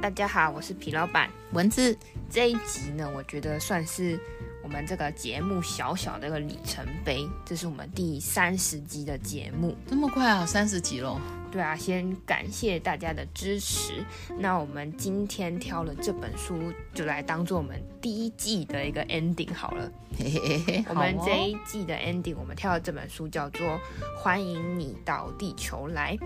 大家好，我是皮老板文字。这一集呢，我觉得算是我们这个节目小小的一个里程碑。这是我们第三十集的节目，这么快啊，三十集喽。对啊，先感谢大家的支持。那我们今天挑了这本书，就来当做我们第一季的一个 ending 好了。嘿嘿嘿，我们这一季的 ending，我们挑的这本书叫做《欢迎你到地球来》。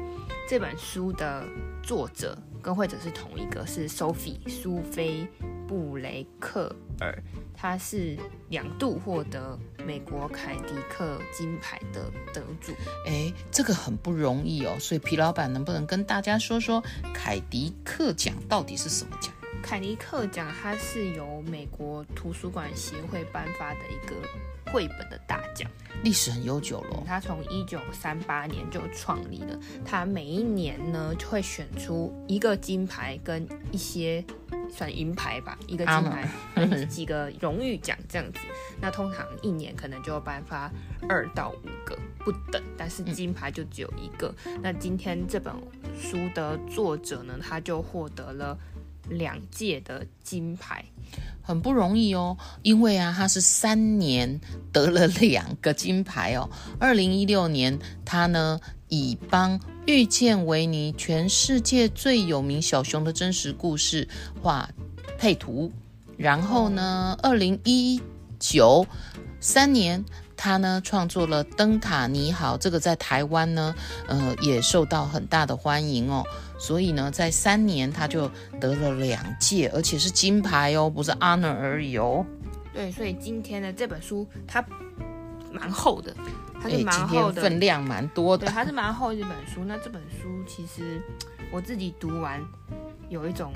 这本书的作者跟会者是同一个，是 Sophie 苏菲布雷克尔。他是两度获得美国凯迪克金牌的得主，哎，这个很不容易哦。所以皮老板能不能跟大家说说凯迪克奖到底是什么奖？凯迪克奖它是由美国图书馆协会颁发的一个绘本的大奖，历史很悠久了。他从一九三八年就创立了，他每一年呢就会选出一个金牌跟一些。算银牌吧，一个金牌，几个荣誉奖这样子。那通常一年可能就颁发二到五个不等，但是金牌就只有一个。嗯、那今天这本书的作者呢，他就获得了两届的金牌，很不容易哦。因为啊，他是三年得了两个金牌哦。二零一六年，他呢以帮。遇见维尼，全世界最有名小熊的真实故事画配图。然后呢，二零一九三年，他呢创作了《灯塔你好》，这个在台湾呢，呃，也受到很大的欢迎哦。所以呢，在三年他就得了两届，而且是金牌哦，不是 honor 而已哦。对，所以今天的这本书它蛮厚的。它是蛮厚的，分量蛮多的。对，它是蛮厚的一本书。那这本书其实我自己读完，有一种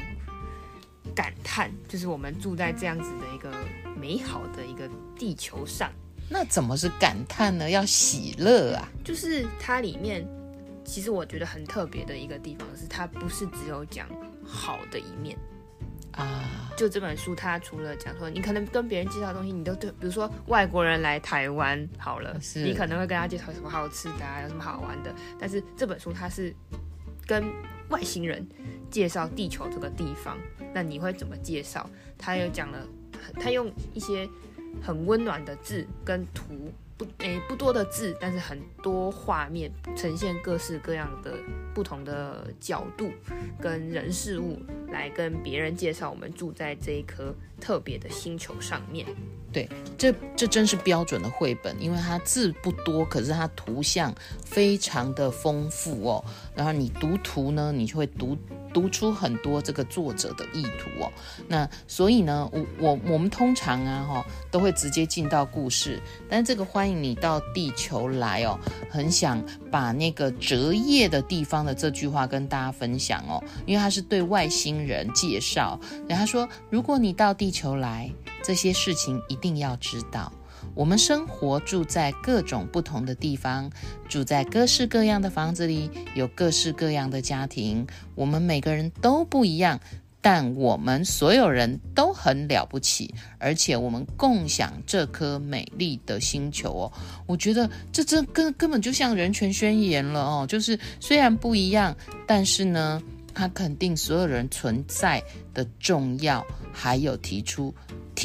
感叹，就是我们住在这样子的一个美好的一个地球上。那怎么是感叹呢？要喜乐啊！就是它里面，其实我觉得很特别的一个地方是，它不是只有讲好的一面。啊，就这本书，它除了讲说，你可能跟别人介绍东西，你都对，比如说外国人来台湾，好了，是你可能会跟他介绍什么好吃的啊，有什么好玩的。但是这本书它是跟外星人介绍地球这个地方，那你会怎么介绍？他又讲了，他用一些很温暖的字跟图。不，诶、不多的字，但是很多画面呈现各式各样的不同的角度跟人事物，来跟别人介绍我们住在这一颗特别的星球上面。对，这这真是标准的绘本，因为它字不多，可是它图像非常的丰富哦。然后你读图呢，你就会读。读出很多这个作者的意图哦，那所以呢，我我我们通常啊哈都会直接进到故事，但是这个欢迎你到地球来哦，很想把那个折页的地方的这句话跟大家分享哦，因为他是对外星人介绍，然后他说，如果你到地球来，这些事情一定要知道。我们生活住在各种不同的地方，住在各式各样的房子里，有各式各样的家庭。我们每个人都不一样，但我们所有人都很了不起，而且我们共享这颗美丽的星球哦。我觉得这这根根本就像人权宣言了哦，就是虽然不一样，但是呢，它肯定所有人存在的重要，还有提出。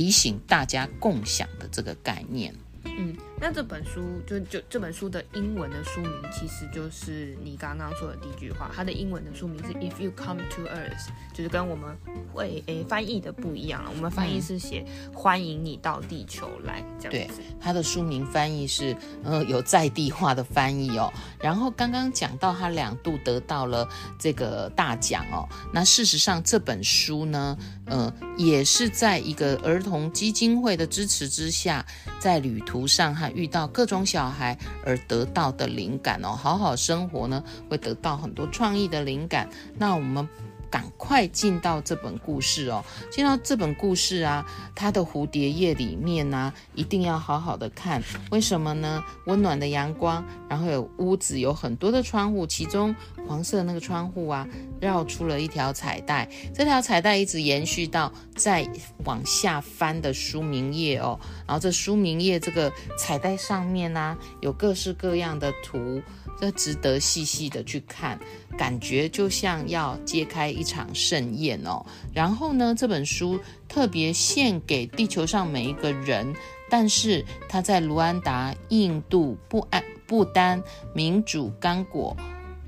提醒大家共享的这个概念。嗯，那这本书就就这本书的英文的书名，其实就是你刚刚说的第一句话。它的英文的书名是 "If you come to Earth"，就是跟我们会诶翻译的不一样了。我们翻译是写“欢迎你到地球来”这样子。对，它的书名翻译是呃有在地化的翻译哦。然后刚刚讲到他两度得到了这个大奖哦。那事实上这本书呢，呃也是在一个儿童基金会的支持之下，在旅途。上还遇到各种小孩而得到的灵感哦，好好生活呢会得到很多创意的灵感。那我们赶快进到这本故事哦。进到这本故事啊，它的蝴蝶页里面呢、一定要好好的看。为什么呢？温暖的阳光，然后有屋子，有很多的窗户，其中黄色那个窗户啊，绕出了一条彩带。这条彩带一直延续到再往下翻的书名页哦。然后这书名页这个彩带上面呢、啊，有各式各样的图。这值得细细的去看，感觉就像要揭开一场盛宴哦。然后呢，这本书特别献给地球上每一个人，但是他在卢安达、印度、不安、不丹、民主、刚果。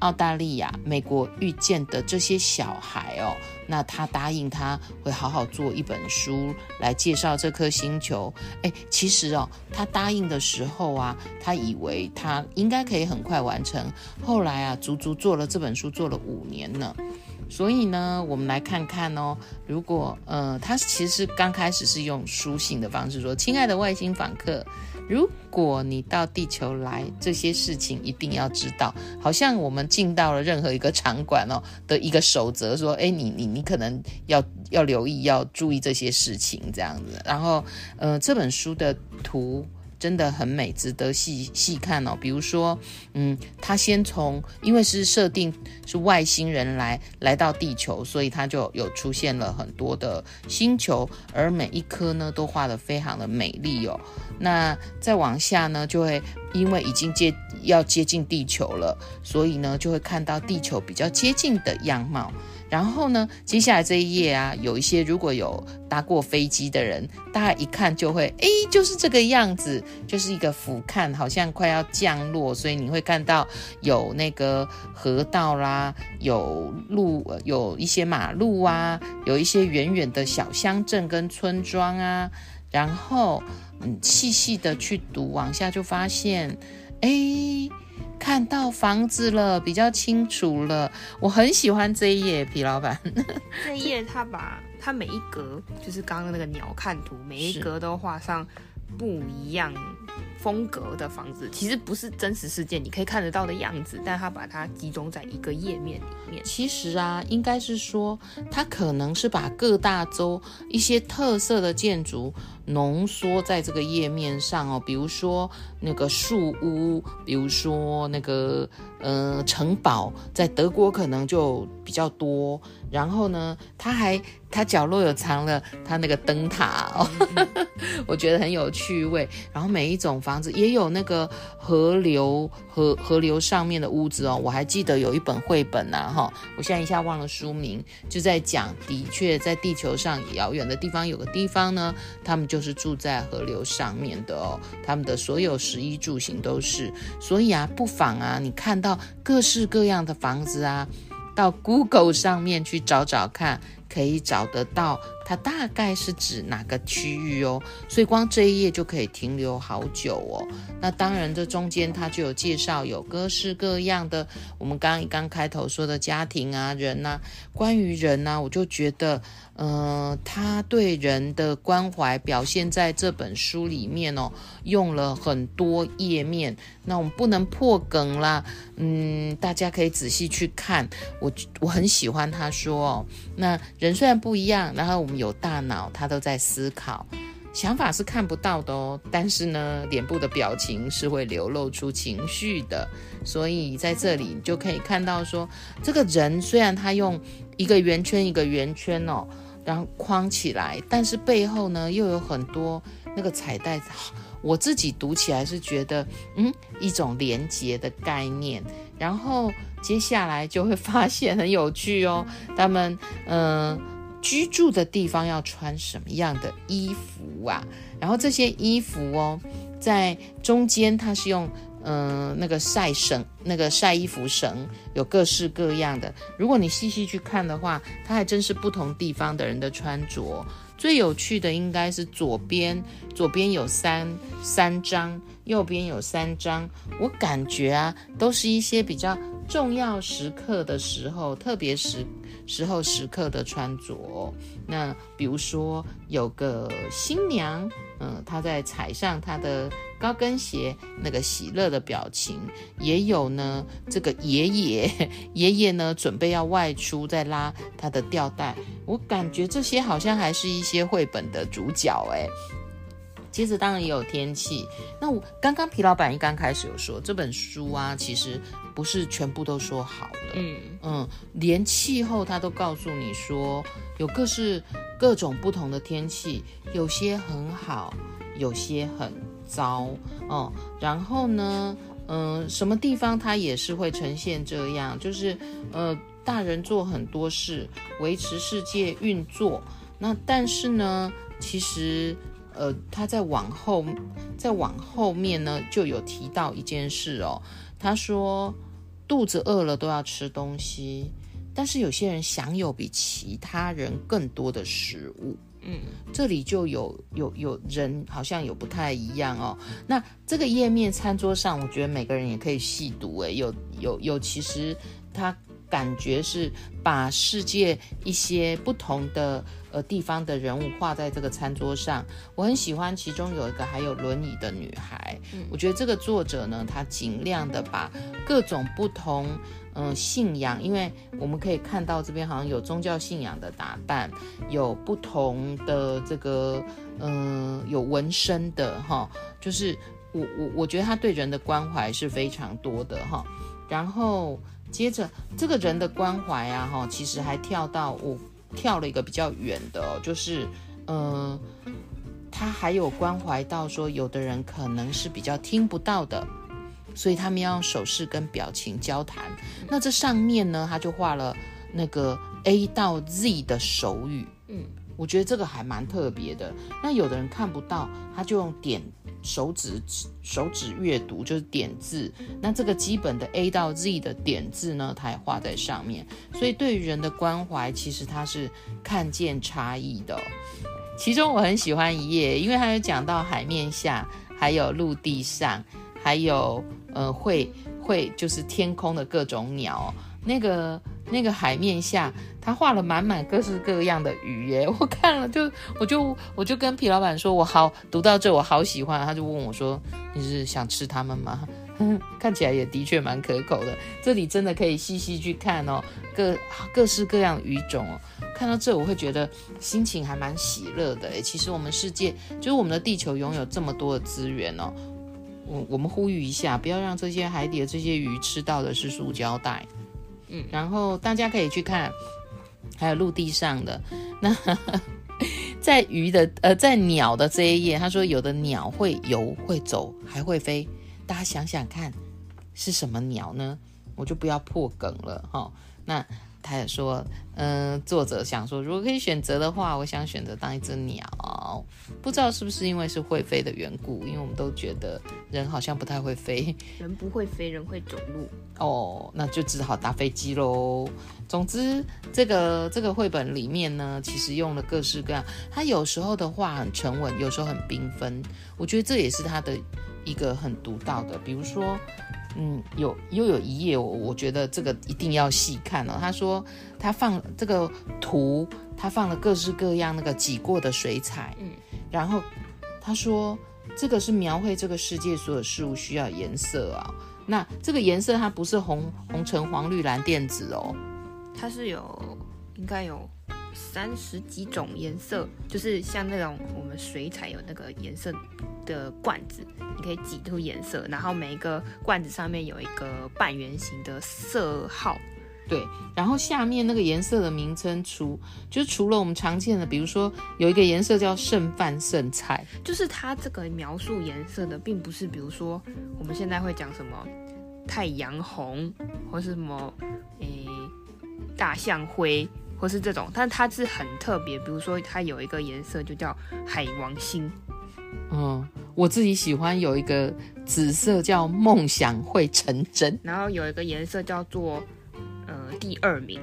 澳大利亚、美国遇见的这些小孩哦，那他答应他会好好做一本书来介绍这颗星球。诶，其实哦，他答应的时候啊，他以为他应该可以很快完成，后来啊，足足做了这本书做了五年呢。所以呢，我们来看看哦，如果呃，他其实刚开始是用书信的方式说：“亲爱的外星访客。”如果你到地球来，这些事情一定要知道。好像我们进到了任何一个场馆哦的一个守则，说，哎，你你你可能要要留意，要注意这些事情，这样子。然后，呃，这本书的图。真的很美，值得细细看哦。比如说，嗯，他先从，因为是设定是外星人来来到地球，所以他就有出现了很多的星球，而每一颗呢都画得非常的美丽哦。那再往下呢，就会因为已经接要接近地球了，所以呢就会看到地球比较接近的样貌。然后呢，接下来这一页啊，有一些如果有搭过飞机的人，大家一看就会，哎，就是这个样子，就是一个俯瞰，好像快要降落，所以你会看到有那个河道啦，有路，有一些马路啊，有一些远远的小乡镇跟村庄啊，然后嗯，细细的去读，往下就发现，哎。看到房子了，比较清楚了。我很喜欢这一页，皮老板。这一页他把他每一格，就是刚刚那个鸟瞰图，每一格都画上不一样风格的房子。其实不是真实世界你可以看得到的样子，但他把它集中在一个页面里面。其实啊，应该是说，他可能是把各大洲一些特色的建筑。浓缩在这个页面上哦，比如说那个树屋，比如说那个呃城堡，在德国可能就比较多。然后呢，它还它角落有藏了它那个灯塔哦，我觉得很有趣味。然后每一种房子也有那个河流河河流上面的屋子哦，我还记得有一本绘本呐、啊、哈，我现在一下忘了书名，就在讲，的确在地球上遥远的地方有个地方呢，他们。就是住在河流上面的哦，他们的所有食衣住行都是，所以啊，不妨啊，你看到各式各样的房子啊，到 Google 上面去找找看。可以找得到，它大概是指哪个区域哦，所以光这一页就可以停留好久哦。那当然，这中间它就有介绍，有各式各样的，我们刚刚开头说的家庭啊、人啊，关于人啊，我就觉得，呃，他对人的关怀表现在这本书里面哦，用了很多页面。那我们不能破梗啦，嗯，大家可以仔细去看。我我很喜欢他说哦，那。人虽然不一样，然后我们有大脑，他都在思考，想法是看不到的哦。但是呢，脸部的表情是会流露出情绪的。所以在这里你就可以看到说，这个人虽然他用一个圆圈一个圆圈哦，然后框起来，但是背后呢又有很多那个彩带。我自己读起来是觉得，嗯，一种连结的概念。然后。接下来就会发现很有趣哦，他们嗯、居住的地方要穿什么样的衣服啊？然后这些衣服哦，在中间它是用嗯、那个晒绳，那个晒衣服绳，有各式各样的。如果你细细去看的话，它还真是不同地方的人的穿着。最有趣的应该是左边，左边有三三张，右边有三张。我感觉啊，都是一些比较。重要时刻的时候，特别时时候时刻的穿着。那比如说有个新娘，嗯，她在踩上她的高跟鞋，那个喜乐的表情；也有呢，这个爷爷，爷爷呢准备要外出，在拉他的吊带。我感觉这些好像还是一些绘本的主角，哎。接着当然也有天气。那我刚刚皮老板一刚开始有说，这本书啊，其实不是全部都说好的。嗯嗯，连气候他都告诉你说，有各式各种不同的天气，有些很好，有些很糟哦。然后呢，嗯、呃，什么地方它也是会呈现这样，就是呃，大人做很多事维持世界运作。那但是呢，其实。呃，他在往后，在往后面呢，就有提到一件事哦。他说，肚子饿了都要吃东西，但是有些人享有比其他人更多的食物。嗯，这里就有有有人好像有不太一样哦。那这个页面餐桌上，我觉得每个人也可以细读。诶，有有有，其实他。感觉是把世界一些不同的呃地方的人物画在这个餐桌上，我很喜欢。其中有一个还有轮椅的女孩，嗯，我觉得这个作者呢，他尽量的把各种不同嗯、呃、信仰，因为我们可以看到这边好像有宗教信仰的打扮，有不同的这个嗯、呃、有纹身的哈，就是我我我觉得他对人的关怀是非常多的哈，然后。接着这个人的关怀啊，哈，其实还跳到我跳了一个比较远的哦，就是，嗯、呃，他还有关怀到说，有的人可能是比较听不到的，所以他们要用手势跟表情交谈。那这上面呢，他就画了那个 A 到 Z 的手语，嗯，我觉得这个还蛮特别的。那有的人看不到，他就用点。手指手指阅读就是点字，那这个基本的 A 到 Z 的点字呢，它也画在上面。所以对于人的关怀，其实它是看见差异的。其中我很喜欢一页，因为它有讲到海面下，还有陆地上，还有呃会会就是天空的各种鸟。那个那个海面下，他画了满满各式各样的鱼耶！我看了就我就我就跟皮老板说，我好读到这我好喜欢。他就问我说：“你是想吃它们吗？” 看起来也的确蛮可口的。这里真的可以细细去看哦，各各式各样鱼种哦。看到这我会觉得心情还蛮喜乐的诶。其实我们世界就是我们的地球拥有这么多的资源哦。我我们呼吁一下，不要让这些海底的这些鱼吃到的是塑胶袋。然后大家可以去看，还有陆地上的那 在鱼的呃，在鸟的这一页，他说有的鸟会游会走还会飞，大家想想看是什么鸟呢？我就不要破梗了哈、那。他也说，嗯、呃，作者想说，如果可以选择的话，我想选择当一只鸟。不知道是不是因为是会飞的缘故，因为我们都觉得人好像不太会飞。人不会飞，人会走路。哦，那就只好搭飞机喽。总之，这个这个绘本里面呢，其实用了各式各样。他有时候的话很沉稳，有时候很缤纷。我觉得这也是他的一个很独到的，比如说。嗯，有又有一页，我我觉得这个一定要细看哦。他说他放这个图，他放了各式各样那个挤过的水彩，嗯，然后他说这个是描绘这个世界所有事物需要颜色啊。那这个颜色它不是红红橙黄绿蓝靛紫哦，它是有应该有。三十几种颜色，就是像那种我们水彩有那个颜色的罐子，你可以挤出颜色，然后每一个罐子上面有一个半圆形的色号，对，然后下面那个颜色的名称除就是除了我们常见的，比如说有一个颜色叫剩饭剩菜，就是它这个描述颜色的，并不是比如说我们现在会讲什么太阳红或是什么诶大象灰。或是这种，但它是很特别。比如说，它有一个颜色就叫海王星。嗯，我自己喜欢有一个紫色叫梦想会成真。然后有一个颜色叫做呃第二名，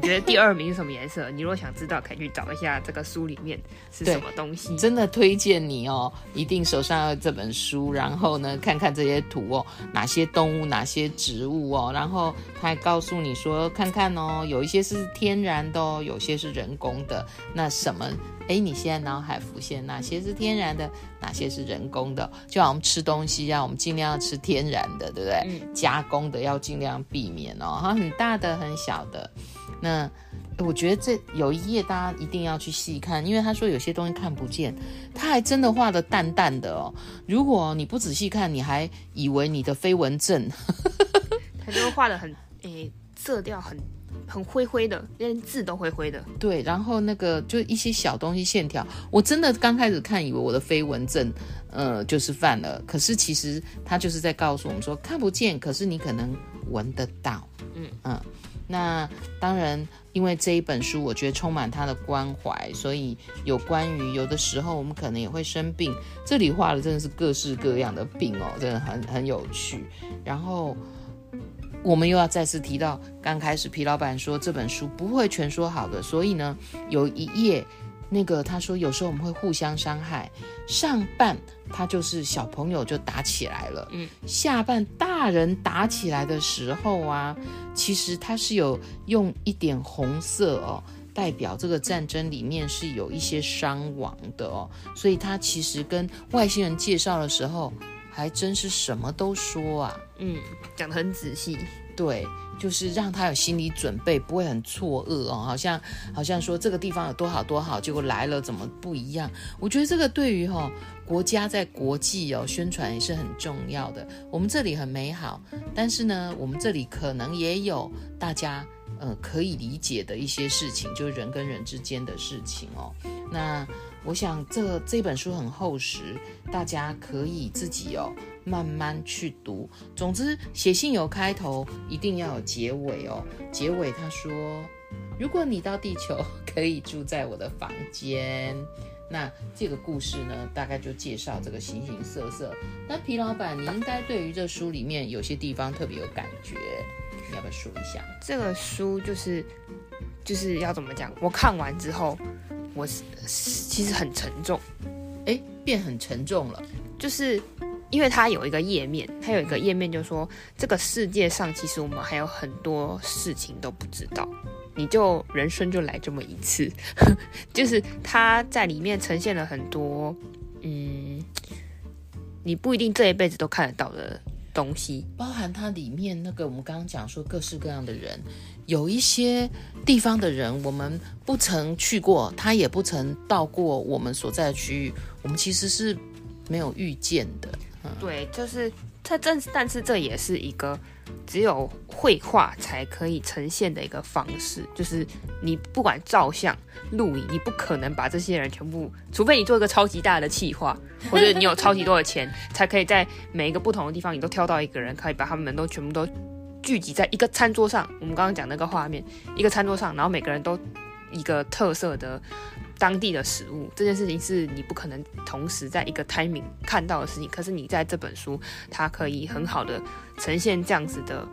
你觉得第二名是什么颜色？你如果想知道，可以去找一下这个书里面是什么东西。真的推荐你哦，一定手上有这本书，然后呢，看看这些图哦，哪些动物，哪些植物哦，然后他还告诉你说，看看哦，有一些是天然的哦，有些是人工的。那什么？哎，你现在脑海浮现哪些是天然的，哪些是人工的？就好像我们吃东西一啊，我们尽量要吃天然的，对不对？嗯。加工的要尽量避免哦，哈，很大的，很小的。那我觉得这有一页大家一定要去细看，因为他说有些东西看不见，他还真的画的淡淡的哦。如果你不仔细看，你还以为你的飞蚊症，他就画的很诶，色调很很灰灰的，连字都灰灰的。对，然后那个就一些小东西线条，我真的刚开始看以为我的飞蚊症，呃，就是犯了。可是其实他就是在告诉我们说看不见，可是你可能闻得到。嗯嗯。那当然，因为这一本书，我觉得充满他的关怀，所以有关于有的时候我们可能也会生病，这里画的真的是各式各样的病哦，真的很很有趣。然后我们又要再次提到，刚开始皮老板说这本书不会全说好的，所以呢，有一页。那个他说，有时候我们会互相伤害，上半他就是小朋友就打起来了，嗯，下半大人打起来的时候啊，其实他是有用一点红色哦，代表这个战争里面是有一些伤亡的哦，所以他其实跟外星人介绍的时候，还真是什么都说啊，嗯，讲得很仔细，对。就是让他有心理准备，不会很错愕哦，好像好像说这个地方有多好多好，结果来了怎么不一样？我觉得这个对于哈、哦、国家在国际哦宣传也是很重要的。我们这里很美好，但是呢，我们这里可能也有大家呃可以理解的一些事情，就是人跟人之间的事情哦。那我想这这本书很厚实，大家可以自己哦。慢慢去读。总之，写信有开头，一定要有结尾哦。结尾他说：“如果你到地球，可以住在我的房间。”那这个故事呢，大概就介绍这个形形色色。那皮老板，你应该对于这书里面有些地方特别有感觉，你要不要说一下？这个书就是就是要怎么讲？我看完之后，我其实很沉重，诶，变很沉重了，就是。因为它有一个页面，它有一个页面，就说这个世界上其实我们还有很多事情都不知道，你就人生就来这么一次，就是它在里面呈现了很多，嗯，你不一定这一辈子都看得到的东西，包含它里面那个我们刚刚讲说各式各样的人，有一些地方的人我们不曾去过，他也不曾到过我们所在的区域，我们其实是没有遇见的。对，就是它这，但是这也是一个只有绘画才可以呈现的一个方式。就是你不管照相、录影，你不可能把这些人全部，除非你做一个超级大的企划，或者你有超级多的钱，才可以在每一个不同的地方，你都挑到一个人，可以把他们都全部都聚集在一个餐桌上。我们刚刚讲那个画面，一个餐桌上，然后每个人都一个特色的。当地的食物这件事情是你不可能同时在一个 timing 看到的事情，可是你在这本书，它可以很好的呈现这样子的，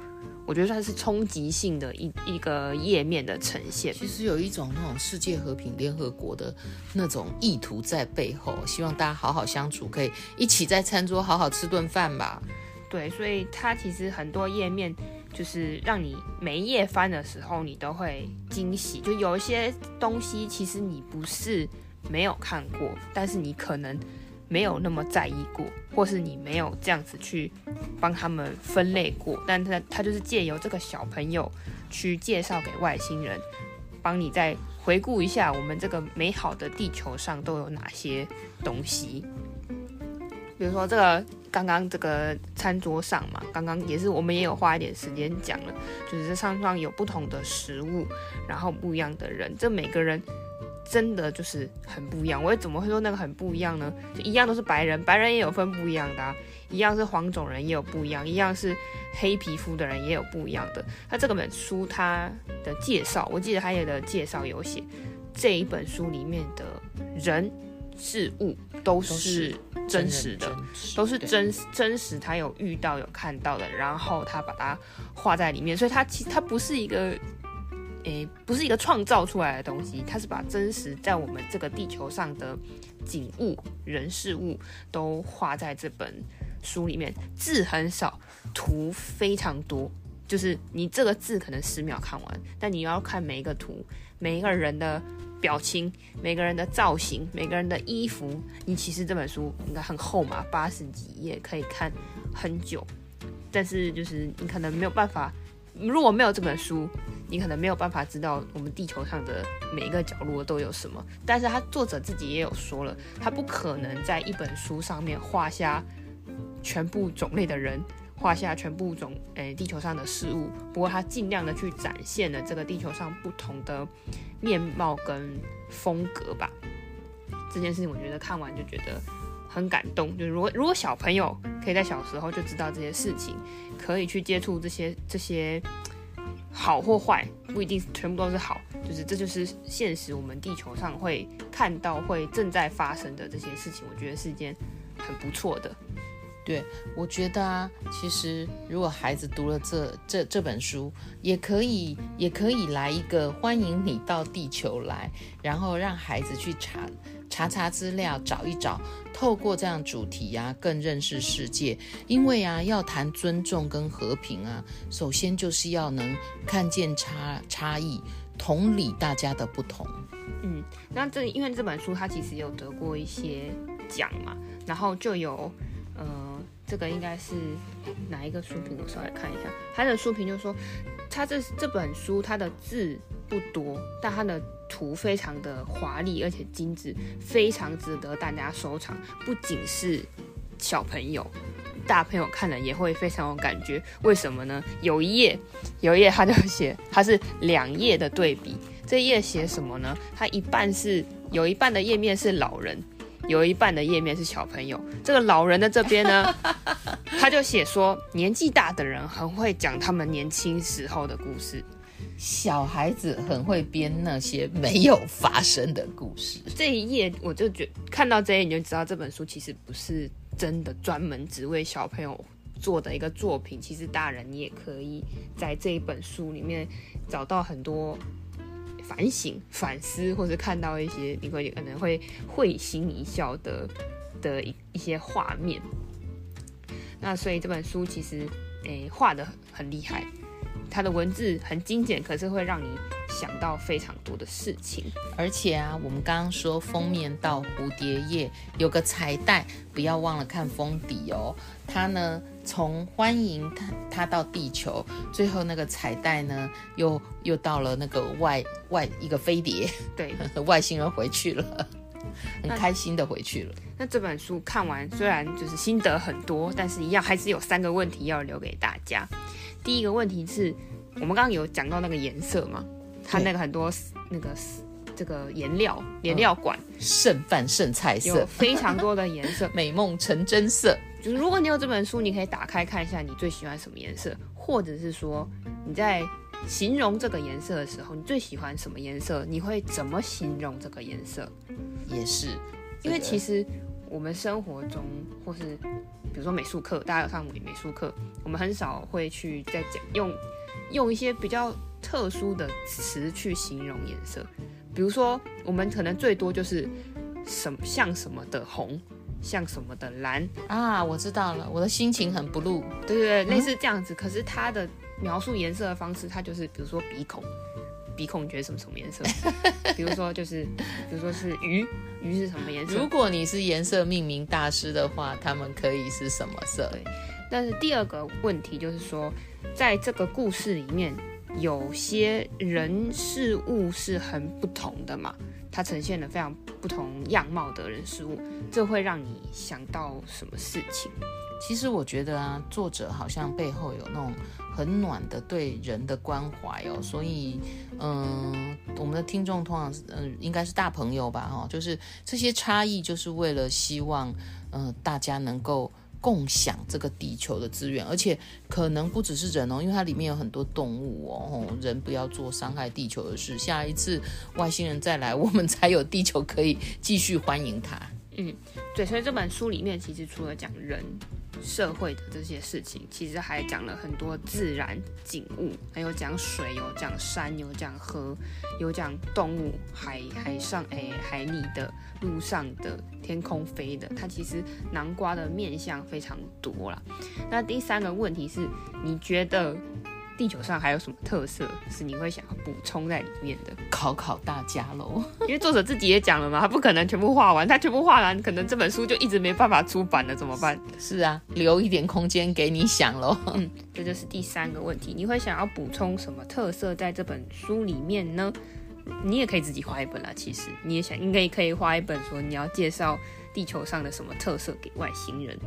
我觉得算是冲击性的一一个页面的呈现。其实有一种那种世界和平联合国的那种意图在背后，希望大家好好相处，可以一起在餐桌好好吃顿饭吧。对，所以它其实很多页面。就是让你每一页翻的时候，你都会惊喜。就有一些东西，其实你不是没有看过，但是你可能没有那么在意过，或是你没有这样子去帮他们分类过。但他他就是借由这个小朋友去介绍给外星人，帮你再回顾一下我们这个美好的地球上都有哪些东西。比如说这个。刚刚这个餐桌上嘛，刚刚也是我们也有花一点时间讲了，就是这上上有不同的食物，然后不一样的人，这每个人真的就是很不一样。我也怎么会说那个很不一样呢？就一样都是白人，白人也有分不一样的啊，一样是黄种人也有不一样，一样是黑皮肤的人也有不一样的。他这个本书它的介绍，我记得他也的介绍有写，这一本书里面的人事物都是。真实的都是真真实，他有遇到有看到的，然后他把它画在里面，所以他其实他不是一个诶，不是一个创造出来的东西，它是把真实在我们这个地球上的景物、人事物都画在这本书里面。字很少，图非常多。就是你这个字可能十秒看完，但你要看每一个图，每一个人的表情，每个人的造型，每个人的衣服。你其实这本书应该很厚嘛，八十几页可以看很久。但是就是你可能没有办法。如果没有这本书，你可能没有办法知道我们地球上的每一个角落都有什么。但是他作者自己也有说了，他不可能在一本书上面画下全部种类的人，画下全部种诶、地球上的事物。不过他尽量的去展现了这个地球上不同的面貌跟风格吧。这件事情我觉得看完就觉得很感动。就如果如果小朋友可以在小时候就知道这些事情。可以去接触这些这些好或坏，不一定全部都是好，就是这就是现实，我们地球上会看到会正在发生的这些事情，我觉得是一件很不错的。对，我觉得啊，其实如果孩子读了这这这本书，也可以也可以来一个欢迎你到地球来，然后让孩子去查查查资料，找一找，透过这样主题呀、啊，更认识世界。因为啊，要谈尊重跟和平啊，首先就是要能看见差差异，同理大家的不同。嗯，那这因为这本书它其实有得过一些奖嘛，然后就有呃。这个应该是哪一个书评？我稍微看一下，他的书评就说，他这这本书它的字不多，但它的图非常的华丽而且精致，非常值得大家收藏。不仅是小朋友，大朋友看了也会非常有感觉。为什么呢？有一页，有一页他就写，它是两页的对比。这页写什么呢？它一半是有一半的页面是老人。有一半的页面是小朋友，这个老人的这边呢，他就写说，年纪大的人很会讲他们年轻时候的故事，小孩子很会编那些没有发生的故事。这一页我就觉看到这一页你就知道这本书其实不是真的专门只为小朋友做的一个作品，其实大人你也可以在这一本书里面找到很多。反省、反思，或是看到一些你会可能会会心一笑的的一一些画面。那所以这本书其实诶画的很厉害，它的文字很精简，可是会让你想到非常多的事情。而且啊，我们刚刚说封面到蝴蝶叶有个彩带，不要忘了看封底哦。它呢，从欢迎它它到地球，最后那个彩带呢，又又到了那个外外一个飞碟，对，外星人回去了，很开心的回去了。那，那这本书看完，虽然就是心得很多，但是一样还是有三个问题要留给大家。第一个问题是我们刚刚有讲到那个颜色嘛，它那个很多那个。这个颜料颜料馆，剩饭剩菜色，有非常多的颜色，美梦成真色。就是如果你有这本书，你可以打开看一下，你最喜欢什么颜色，或者是说你在形容这个颜色的时候，你最喜欢什么颜色？你会怎么形容这个颜色？也是，因为其实我们生活中，或是比如说美术课，大家有上美美术课，我们很少会去在讲用用一些比较特殊的词去形容颜色。比如说，我们可能最多就是什么像什么的红，像什么的蓝啊，我知道了，我的心情很 blue，对对对，类似这样子。嗯、可是它的描述颜色的方式，它就是比如说鼻孔，鼻孔你觉得什么什么颜色？比如说就是，比如说是鱼，鱼是什么颜色？如果你是颜色命名大师的话，他们可以是什么色？对。但是第二个问题就是说，在这个故事里面。有些人事物是很不同的嘛，它呈现了非常不同样貌的人事物，这会让你想到什么事情？其实我觉得啊，作者好像背后有那种很暖的对人的关怀哦，所以嗯，我们的听众通常嗯应该是大朋友吧，哈，就是这些差异就是为了希望嗯大家能够。共享这个地球的资源，而且可能不只是人哦，因为它里面有很多动物哦。人不要做伤害地球的事。下一次外星人再来，我们才有地球可以继续欢迎他。嗯，对。所以这本书里面其实除了讲人社会的这些事情，其实还讲了很多自然景物，还有讲水，有讲山，有讲河，有讲动物，海海上诶、海里的、路上的、天空飞的，它其实南瓜的面相非常多啦。那第三个问题是，你觉得？地球上还有什么特色是你会想要补充在里面的？考考大家喽，因为作者自己也讲了嘛，他不可能全部画完，他全部画完，可能这本书就一直没办法出版了，怎么办？是啊，留一点空间给你想喽。嗯，这就是第三个问题，你会想要补充什么特色在这本书里面呢？你也可以自己画一本啦，其实你也想应该可以画一本，说你要介绍地球上的什么特色给外星人。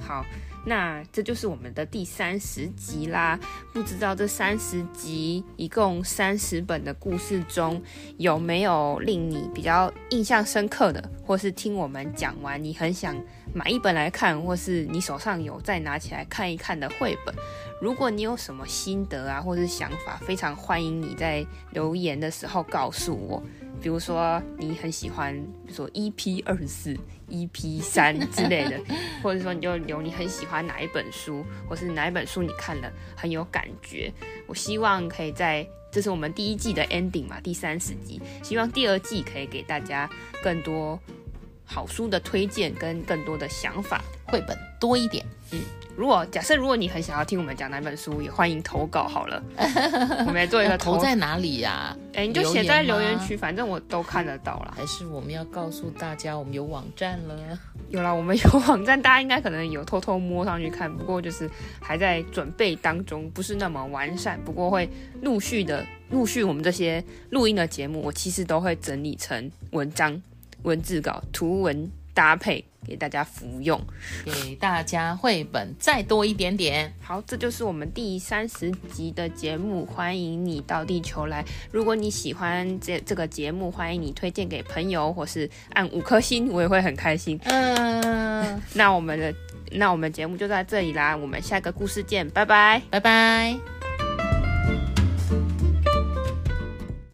好。那这就是我们的第三十集啦。不知道这三十集一共三十本的故事中，有没有令你比较印象深刻的，或是听我们讲完你很想买一本来看，或是你手上有再拿起来看一看的绘本？如果你有什么心得啊，或是想法，非常欢迎你在留言的时候告诉我。比如说你很喜欢，比如说 EP 二十四、EP 三之类的，或者说你就留你很喜欢哪一本书，或是哪一本书你看了很有感觉。我希望可以在，这是我们第一季的 ending 嘛，第三十集，希望第二季可以给大家更多好书的推荐跟更多的想法，绘本多一点，嗯。如果假设如果你很想要听我们讲哪本书，也欢迎投稿好了。我们来做一个投，投在哪里呀、啊？哎、欸，你就写在留言区，反正我都看得到啦。还是我们要告诉大家，我们有网站了？有啦，我们有网站，大家应该可能有偷偷摸上去看，不过就是还在准备当中，不是那么完善。不过会陆续的陆续，我们这些录音的节目，我其实都会整理成文章、文字稿、图文搭配。给大家服用，给大家绘本再多一点点。好，这就是我们第三十集的节目。欢迎你到地球来。如果你喜欢这这个节目，欢迎你推荐给朋友，或是按五颗星，我也会很开心。嗯，那我们的那我们节目就在这里啦。我们下个故事见，拜拜，拜拜。